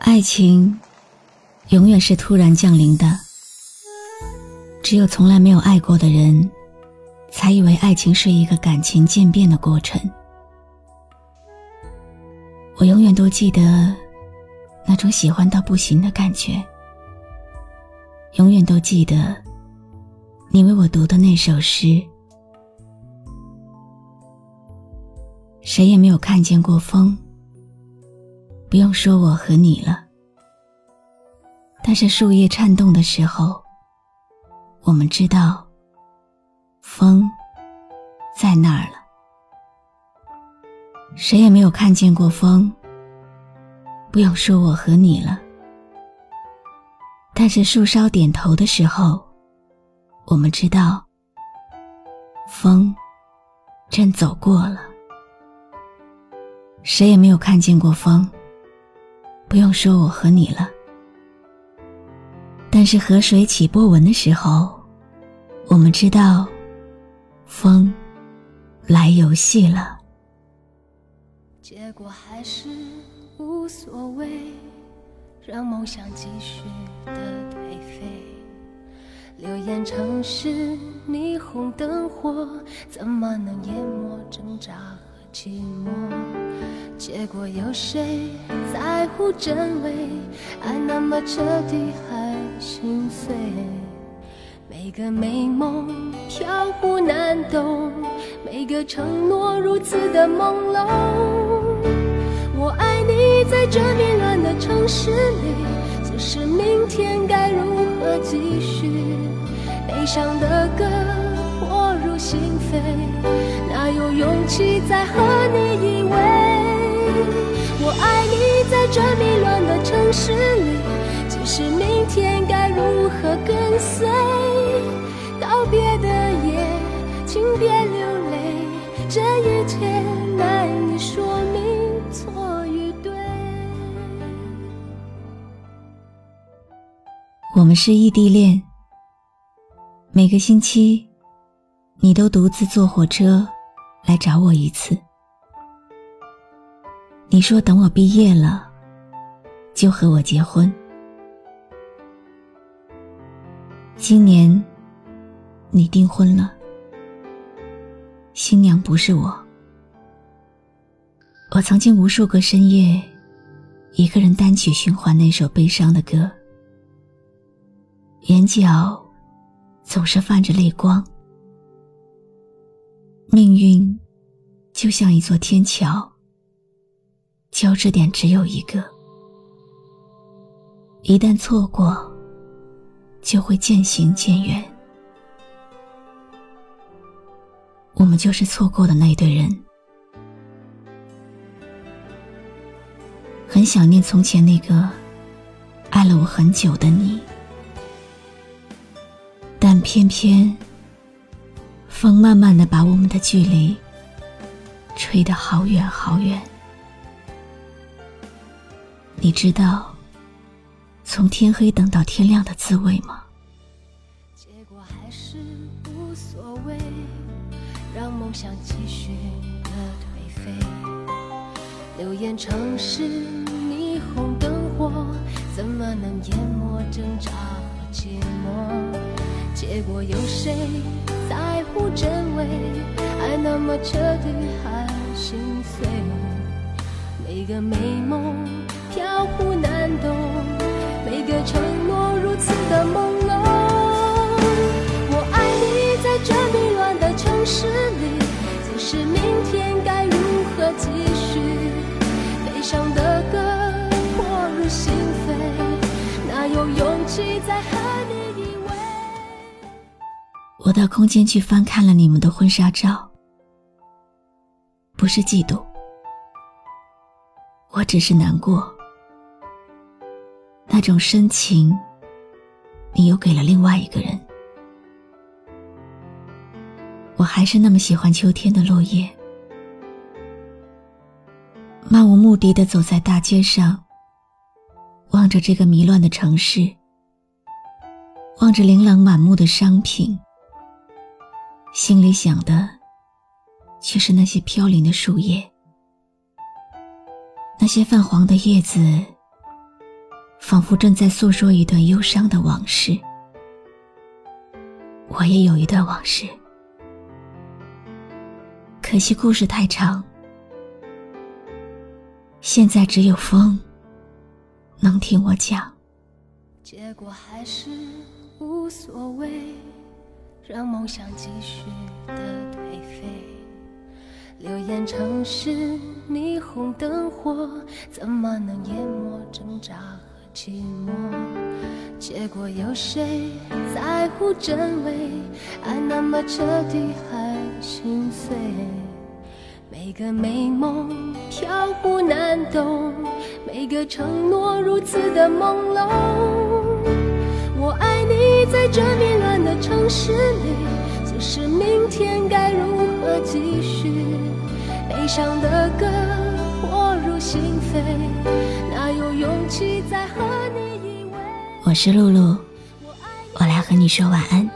爱情永远是突然降临的，只有从来没有爱过的人，才以为爱情是一个感情渐变的过程。我永远都记得那种喜欢到不行的感觉，永远都记得你为我读的那首诗。谁也没有看见过风。不用说我和你了，但是树叶颤动的时候，我们知道风在那儿了。谁也没有看见过风。不用说我和你了，但是树梢点头的时候，我们知道风正走过了。谁也没有看见过风。不用说我和你了，但是河水起波纹的时候，我们知道风来游戏了。结果还是无所谓，让梦想继续的颓废。流言城市霓虹灯火，怎么能淹没挣扎寂寞？结果有谁在乎真伪？爱那么彻底还心碎，每个美梦飘忽难懂，每个承诺如此的朦胧。我爱你在这迷乱的城市里，只是明天该如何继续？悲伤的歌心扉，哪有勇气再和你依偎？我爱你在这迷乱的城市里，即使明天该如何跟随，告别的夜，请别流泪，这一切难以说明错与对。我们是异地恋，每个星期，你都独自坐火车来找我一次。你说等我毕业了，就和我结婚。今年，你订婚了，新娘不是我。我曾经无数个深夜，一个人单曲循环那首悲伤的歌，眼角总是泛着泪光。命运就像一座天桥。交织点只有一个，一旦错过，就会渐行渐远。我们就是错过的那对人。很想念从前那个爱了我很久的你，但偏偏风慢慢的把我们的距离吹得好远好远。你知道从天黑等到天亮的滋味吗？结果还是无所谓，让梦想继续的颓废。流言城市霓虹灯火，怎么能淹没挣扎和寂寞？结果有谁在乎真伪？爱那么彻底还心碎，每个美梦。飘忽难懂，每个承诺如此的朦胧。我爱你在这迷乱的城市里，即使明天该如何继续？悲伤的歌破入心扉，哪有勇气再我到空间去翻看了你们的婚纱照，不是嫉妒。我只是难过。那种深情，你又给了另外一个人。我还是那么喜欢秋天的落叶，漫无目的的走在大街上，望着这个迷乱的城市，望着琳琅满目的商品，心里想的却是那些飘零的树叶，那些泛黄的叶子。仿佛正在诉说一段忧伤的往事。我也有一段往事，可惜故事太长，现在只有风能听我讲。结果还是无所谓，让梦想继续的颓废。流言城市霓虹灯火，怎么能淹没挣扎和？寂寞，结果有谁在乎真伪？爱那么彻底，还心碎。每个美梦飘忽难懂，每个承诺如此的朦胧。你，在这迷乱的城市里，只是明天该如何继续？悲伤的歌迫入心扉。我是露露，我来和你说晚安。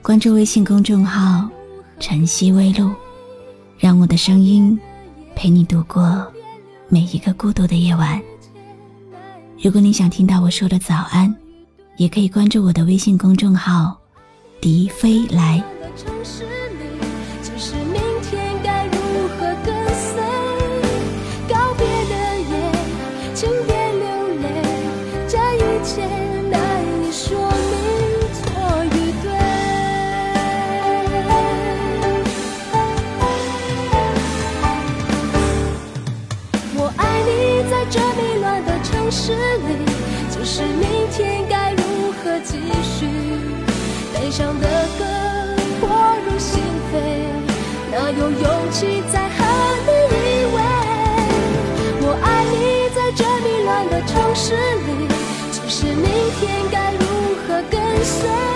关注微信公众号“晨曦微露”，让我的声音陪你度过每一个孤独的夜晚。如果你想听到我说的早安，也可以关注我的微信公众号“迪飞来”。是你，就是明天继续，悲伤的歌破入心扉，哪有勇气再和你依偎，我爱你，在这迷乱的城市里，只是明天该如何跟随？